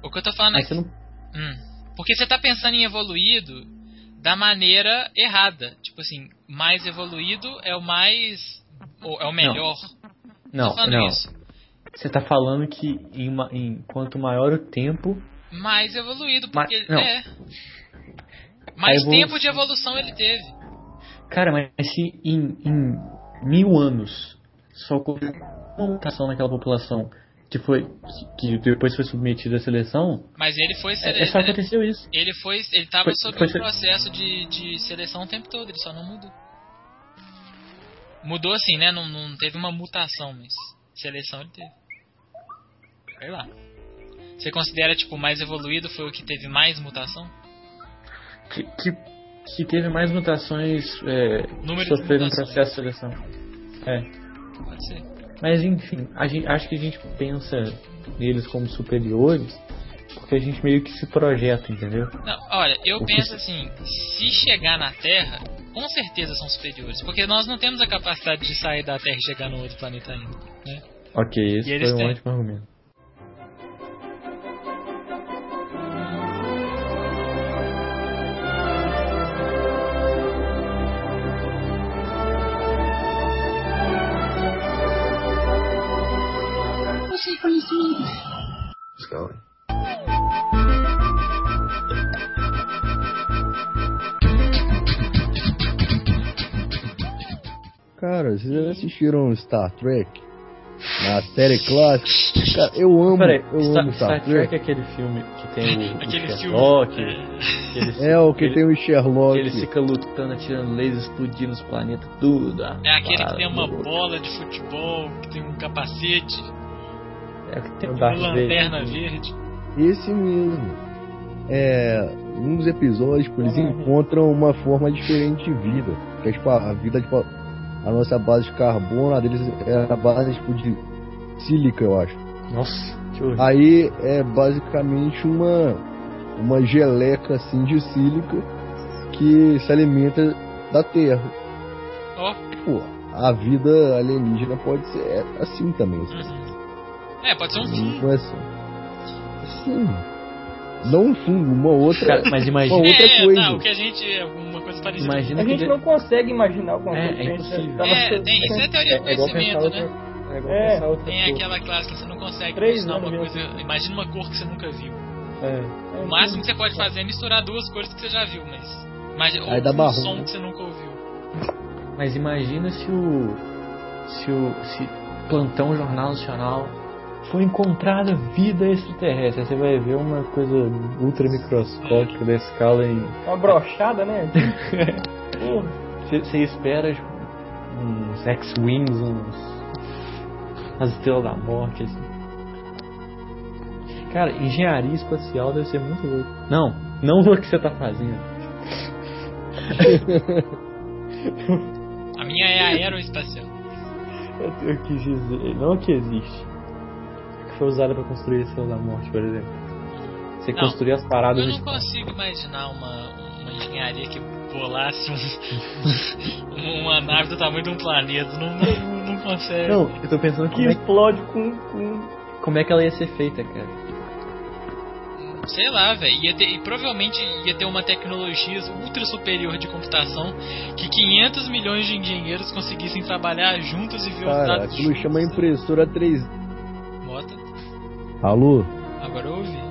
o que eu tô falando Mas é você não. Hum. Porque você tá pensando em evoluído da maneira errada. Tipo assim, mais evoluído é o mais. ou é o melhor. Não, não. isso. Você tá falando que em, ma- em- quanto maior o tempo, Mais evoluído, Ma- porque. não. É. Mais evolu- tempo de evolução ele teve. Cara, mas se em, em mil anos só ocorreu uma mutação naquela população que foi que, depois foi submetida à seleção, Mas ele foi é, sele... é só aconteceu isso. Ele foi. Ele tava Foi- sob foi o se- processo de, de seleção o tempo todo, ele só não mudou. Mudou assim, né? Não, não teve uma mutação, mas seleção ele teve. Sei lá. Você considera, tipo, o mais evoluído foi o que teve mais mutação? Que, que, que teve mais mutações é, Número um mutações. processo de seleção. É. Pode ser. Mas enfim, a gente, acho que a gente pensa neles como superiores porque a gente meio que se projeta, entendeu? Não, olha, eu O que penso assim, se chegar na Terra, com certeza são superiores, porque nós não temos a capacidade de sair da Terra e chegar no outro planeta ainda, né? Ok, esse foi um têm. ótimo argumento. Cara, vocês já assistiram Star Trek? Na série clássica? Cara, eu amo, Peraí, eu Star, amo Star, Star Trek é aquele filme que tem o, o Aquele filme. Sherlock, que ele- É, o que ele- tem o Sherlock. Ele fica lutando, atirando lasers, explodindo os planetas, tudo. ah, É aquele que tem uma bola de futebol, que tem um capacete, É o que tem o uma lanterna Vader. verde. Esse mesmo. É. Um dos episódios, eles encontram uma forma diferente de vida. Que é tipo a a vida, tipo, a nossa base de carbono, a deles é a base tipo de sílica, eu acho. Nossa, que horrível. Aí é basicamente uma uma geleca assim de sílica que se alimenta da Terra. Ó, Pô, a vida alienígena pode ser assim também. é, pode ser um é assim. Sim. Não um fungo, uma outra. Cara, mas imagina- Uma outra é, coisa. não, o que a gente. é Uma coisa parecida. Imagina A gente que não consegue imaginar alguma É, coisa. é a gente impossível. tava É, tem, isso é teoria do É conhecimento, outra- né? é igual É, outra Tem coisa. aquela clássica, você não consegue Três imaginar uma coisa. Imagina uma cor que você nunca viu. É. O máximo que você pode fazer é misturar duas cores que você já viu, mas. mas ou Aí dá um som que você nunca ouviu. Mas imagina se o. Se o. Se Plantão Jornal Nacional foi encontrada vida extraterrestre. Aí Você vai ver uma coisa ultra microscópica da escala em. Uma brochada, né? Você você espera tipo, uns X-Wings, uns. As estrelas da morte, assim. Cara, engenharia espacial deve ser muito louco. Não, não o que você tá fazendo. A minha é aeroespacial. Eu, eu quis dizer, não que existe. Que foi usada pra construir a Estrela da Morte, por exemplo. Você Não, construir as paradas Eu não consigo imaginar uma, uma engenharia que bolasse um, uma nave do tamanho de um planeta. Não, não, não consegue. Não, eu tô pensando Que como é, explode com, com. como é que ela ia ser feita, cara. Sei lá, velho. Ia ter- E provavelmente ia ter uma tecnologia ultra superior de computação que 500 milhões de engenheiros conseguissem trabalhar juntos e ver os Cara, dados aquilo chama impressora 3D. Alô? Agora eu ouvi.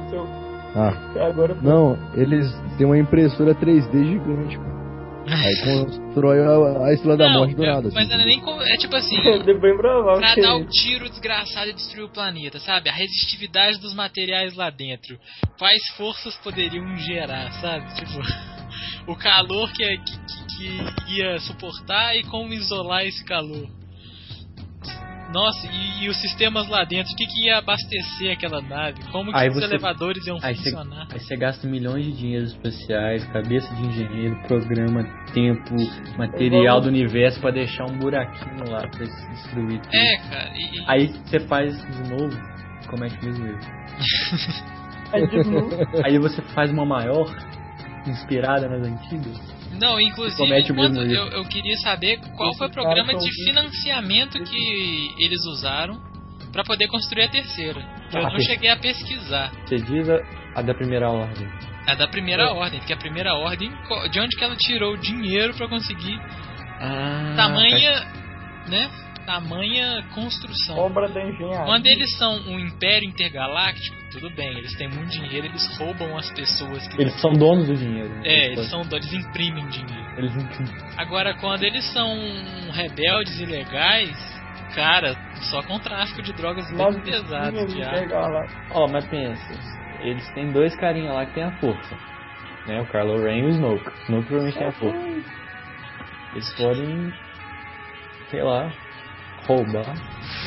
Ah. Agora Não, eles têm uma impressora 3D gigante, cara. Aí constrói a, a Estrela da Não, Morte do é- nada. assim. Mas não é nem como. É tipo assim. É bem provável Pra dar o tiro desgraçado e destruir o planeta, sabe? A resistividade dos materiais lá dentro. Quais forças poderiam gerar, sabe? Tipo, o calor que, é- que, que- que ia suportar e como isolar esse calor. Nossa, e, e os sistemas lá dentro, o que, que ia abastecer aquela nave? Como que Aí os você- elevadores iam Aí você, funcionar? aí você gasta milhões de dinheiros especiais, cabeça de engenheiro, programa, tempo, material do universo pra deixar um buraquinho lá pra se destruir tudo. É, cara, e, Aí você faz de novo, comete o mesmo erro. Aí, tipo, Aí você faz uma maior, inspirada nas antigas. Não, inclusive, Comete o quando mesmo eu, eu queria saber qual foi o programa de financiamento que eles usaram pra poder construir a terceira. Que eu Ah, não ter- cheguei a pesquisar. Você diz a, a da primeira ordem. A da primeira ordem, porque a primeira ordem, co- de onde que ela tirou o dinheiro pra conseguir Ah, tamanha, né? Tamanha construção. obra da engenharia. Quando eles são um império intergaláctico, tudo bem, eles têm muito dinheiro, eles roubam as pessoas que Eles são donos do dinheiro. né? É, eles são eles imprimem dinheiro. Eles não- Agora, quando eles são rebeldes ilegais, cara, só com tráfico de drogas bem pesado. Ó, mas pensa, eles têm dois carinha lá que tem a força. Né? O Kylo Ren e o Snoke. O Snoke provavelmente tem a força. Eles podem, sei lá, roubar.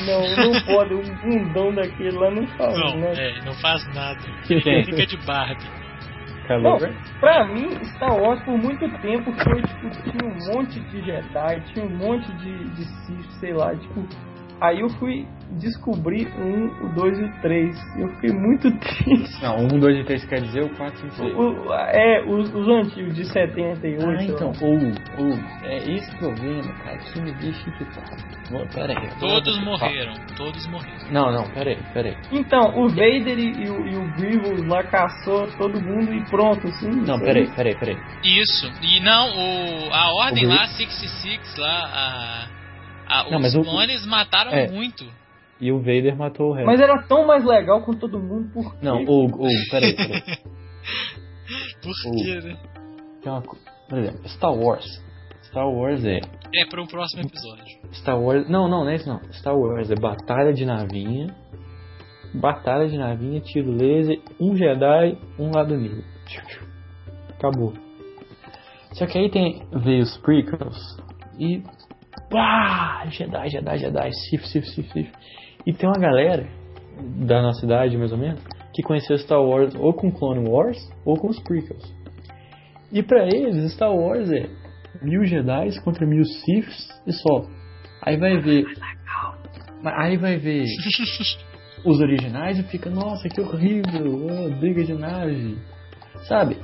Não, não pode. Um bundão daquele lá não faz, Não, né? é, não faz nada. Ele fica de Barbie. Não, pra mim, Star Wars por muito tempo foi, tipo, tinha um monte de Jedi, tinha um monte de, de Sith, sei lá, tipo. Aí eu fui descobrir um, o 2 e o 3. E eu fiquei muito triste. Não, um, dois e três quer dizer o 4, 5, 6. O, o- é, os, os antigos de 78. Ah, então, ou, ou, é esse problema, cara, que me deixa irritado. Pera aí. Todos morreram, todos morreram. Não, não, pera aí, pera aí. Então, o Vader e, e o, e o Grievous lá caçou todo mundo e pronto, assim. Não, isso pera aí, pera aí, pera aí. Isso. E não, o, a ordem O lá, 66, lá, a, a, Não, os mas o- clones mataram é. muito. E o Vader matou o resto. Mas era tão mais legal com todo mundo, por quê? Não, ou, ou, pera aí, pera aí. Por O- quê, né? Tem uma Por exemplo, Star Wars. Star Wars é. É pro próximo episódio. Star Wars. Não, não, não é isso não. Star Wars é batalha de navinha. Batalha de navinha, tiro laser, um Jedi, um lado negro. Acabou. Só que aí tem. Veio os prequels e. Pá! Jedi, Jedi, Jedi, Sith, Sith, Sith, Sith. E tem uma galera da nossa idade, mais ou menos, que conheceu Star Wars ou com Clone Wars ou com os prequels. E pra eles, Star Wars é mil Jedi contra mil Siths e só. Aí vai ver. Aí vai ver os originais e fica, nossa, que horrível, oh, briga de nave. Sabe?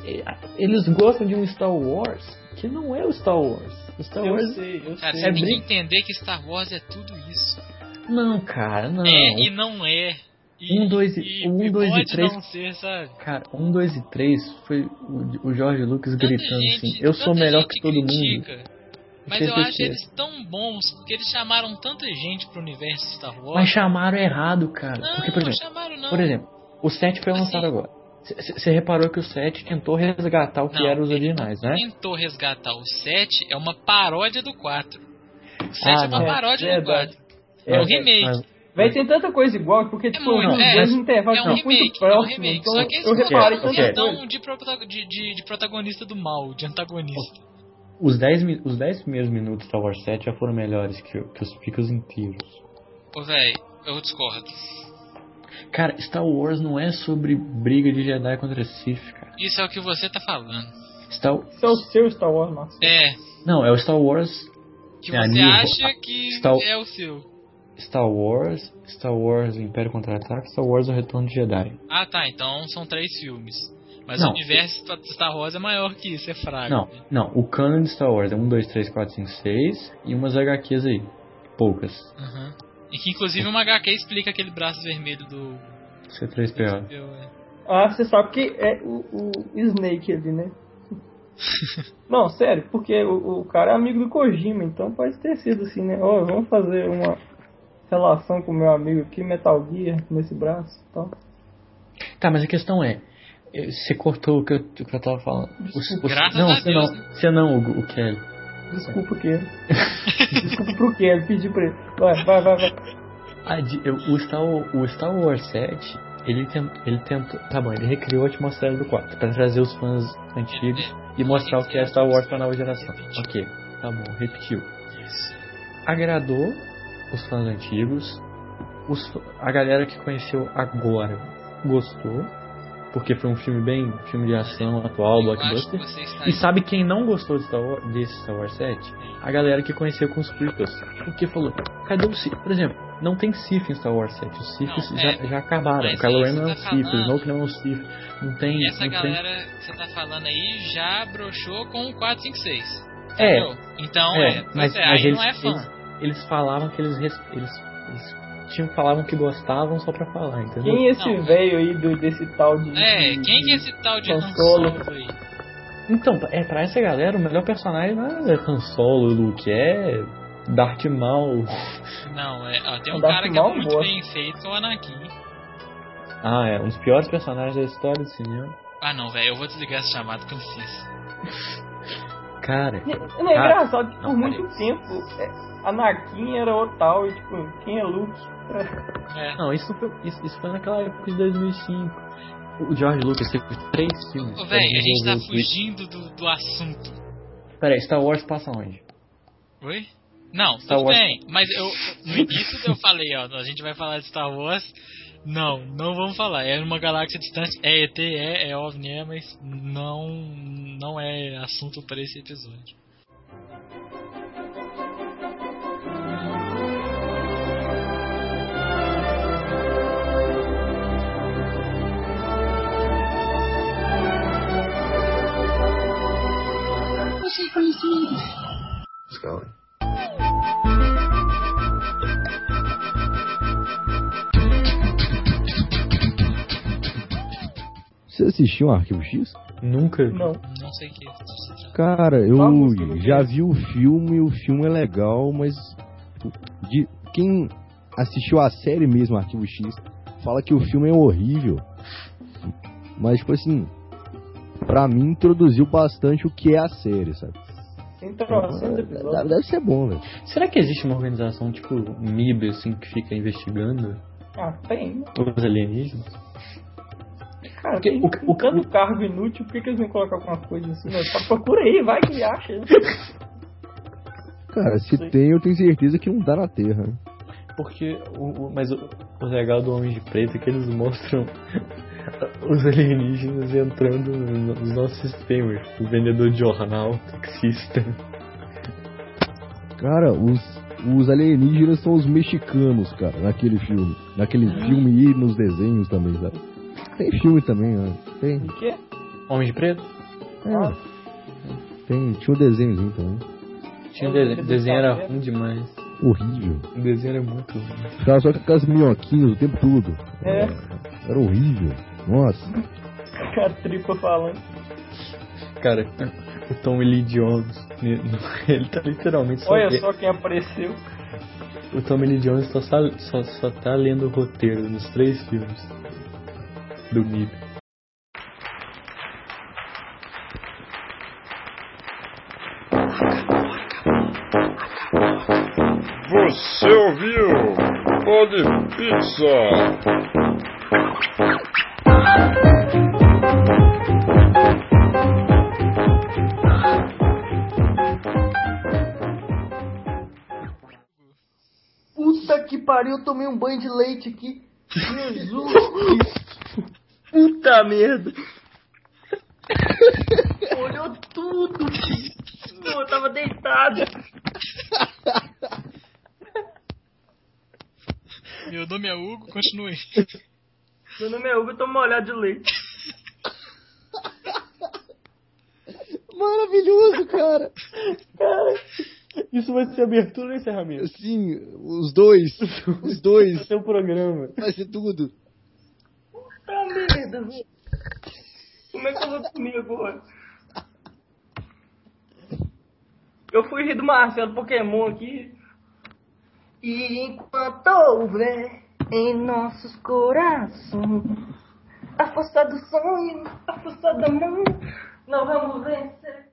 Eles gostam de um Star Wars que não é o Star Wars. O Star Eu Wars sei, eu Cara, sei. você É tem que briga. entender que Star Wars é tudo isso. Não, cara, não. É e não é. E, Um, dois e- um, e dois e três- não ser, sabe? Cara, um, dois e três foi o, o Jorge Lucas Tanta gritando gente- assim: Eu sou melhor que todo mundo. critica, Mas Tinha eu acho eles tão bons, porque eles chamaram tanta gente pro universo de Star Wars. Mas chamaram errado, cara. Não, Porque, por não exemplo, chamaram não. por exemplo, o 7 foi Assim- lançado agora. Você reparou que o 7 tentou resgatar o que Não, eram os originais, né? tentou resgatar o 7 é uma paródia do 4. O 7 Ah, é uma não. paródia É do verdade. 4. É, um Mas- remake. mas- Véi, tem tanta coisa igual, porque, tipo, muito, os é. dois intervalos é um são remake, muito é um remake. então Só que eles eu reparei tanta questão coisa. de, de, de, de protagonista do mal, de antagonista. Os 10, mi- os 10 primeiros minutos de Star Wars 7 já foram melhores que, que os picos inteiros. Ô, véi, eu discordo. Cara, Star Wars não é sobre briga de Jedi contra Sith, cara. Isso é o que você tá falando. Star... Esse é o seu Star Wars, Marcos. É, Não, é o Star Wars. que É, você New- acha que Star- é o seu. Star Wars, Star Wars o Império Contra-Ataque, Star Wars o Retorno de Jedi. Ah, tá, então são três filmes. Mas Não. o universo de Star Wars é maior que isso, é fraco. Não, não, o canon de Star Wars é 1, 2, 3, 4, 5, 6 e umas HQs aí. Poucas. Uhum. E que inclusive uma HQ explica aquele braço vermelho do. C3PO. Eu, é. Ah, você sabe que é o, o Snake ali, né? Não, sério, porque o, o cara é amigo do Kojima, então pode ter sido assim, né? Ó, vamos fazer uma relação com o meu amigo aqui, Metal Gear, nesse braço e tal. Tá, mas a questão é. eh, Você cortou o que eu, o que eu tava falando. Os- os- Graças não, a você Deus, não, você não, o, o Kelly. Desculpa, Kelly. Desculpa pro Kelly, pedi pra ele. Vai, vai, vai, vai. Ah, de- eu- o, Star, o Star Wars 7, ele, tent, ele tentou. Tá bom, ele recriou a atmosfera do 4 pra trazer os fãs antigos e mostrar o que é Star Wars pra nova geração. Ok, tá bom, repetiu. Agradou, os fãs antigos, os, a galera que conheceu agora gostou, porque foi um filme bem, filme de ação atual, Eu blockbuster. E sabe quem não gostou de Star Wars, desse Star Wars 7? A galera que conheceu com os prequels. Porque falou, cadê o Sith? Por exemplo, não tem Sith em Star Wars 7. Os Siths já, é. já acabaram. O Kylo Ren não é um tá Sith, o Snoke não é um Sith. Não tem... Essa não galera que você tá falando aí já broxou com o 456. É. Entendeu? Então, É, é, mas, é, mas aí eles, não é fã. eles, eles falavam que eles, eles, eles tinham, falavam que gostavam só pra falar, entendeu? Quem é esse velho aí do, desse tal de. É, de- quem que é esse tal de Han Solo? Aí? Então, é pra essa galera, o melhor personagem não é Han Solo, Luke, é Darth Maul. Não, é, ó, tem um O Darth cara que é Maul muito boa. bem feito, é o Anakin. Ah, é um dos piores personagens da história do cinema. Ah não, velho, eu vou desligar essa chamada que eu fiz. Cara, Não é cara, engraçado que por muito tempo é, Anakin era o tal e tipo, quem é Luke? É. Não, isso foi, isso, isso foi naquela época de 2005. O George Lucas teve três filmes. Ô, velho, a gente tá fugindo do, do assunto. Peraí, Star Wars passa onde? Oi? Não, Star tudo Wars- bem, mas eu no início eu falei, ó, a gente vai falar de Star Wars. Não, não vamos falar. É uma galáxia distante, é ET, é, é OVNI, é, mas não, não é assunto para esse episódio. Conhecimento. Scully. Você assistiu um Arquivo X? Nunca. Não. Não sei o que trata. Cara, eu já vi o filme e o filme é legal, mas de quem assistiu a série mesmo, Arquivo X, fala que o filme é horrível. Mas, tipo assim, pra mim introduziu bastante o que é a série, sabe? Trocentos Deve, ser bom, velho. Será que existe uma organização tipo MIB, assim, que fica investigando Ah, tem. os alienígenas? Cara, Porque tem o- um tanto cargo inútil, por que, que eles não colocam alguma coisa assim? Né? Só procura aí, vai que acha. Cara, se tem, eu tenho certeza que não dá na Terra. Porque o, o- mas o, o legal do Homem de Preto é que eles mostram os alienígenas entrando no- nos nossos sistemas. O vendedor de jornal, taxista. Cara, os, os alienígenas são os mexicanos, cara, naquele filme. Naquele filme e nos desenhos também, sabe? Tem filme também, né? Tem. O quê? Homem de Preto? É. Tem, tinha um desenhozinho também. Tinha um de, desenho era ruim demais. Horrível. O desenho era muito ruim. Ficava só com aquelas minhoquinhas o tempo todo. É. Era horrível. Nossa. A tripa falando. Cara, o Tom Lee Jones, ele tá literalmente só, Olha só quem apareceu. O Tom Lee Jones só, sabe- só, só tá lendo o roteiro nos três filmes do MIB. Puta que pariu, eu tomei um banho de leite aqui. Jesus! Puta merda. Olhou tudo, Pô, eu tava deitado. Meu nome é Hugo, continue. Meu olhada de leite. Maravilhoso, cara. Cara, Isso vai ser abertura ou encerramento? Sim, os dois. Os dois. Seu programa. Vai ser tudo. puta merda, velho. Como é que eu vou dormir agora? Eu fui rir do Marcelo Pokémon aqui. E enquanto houver em nossos corações a força do sonho, a força da mão, nós vamos vencer.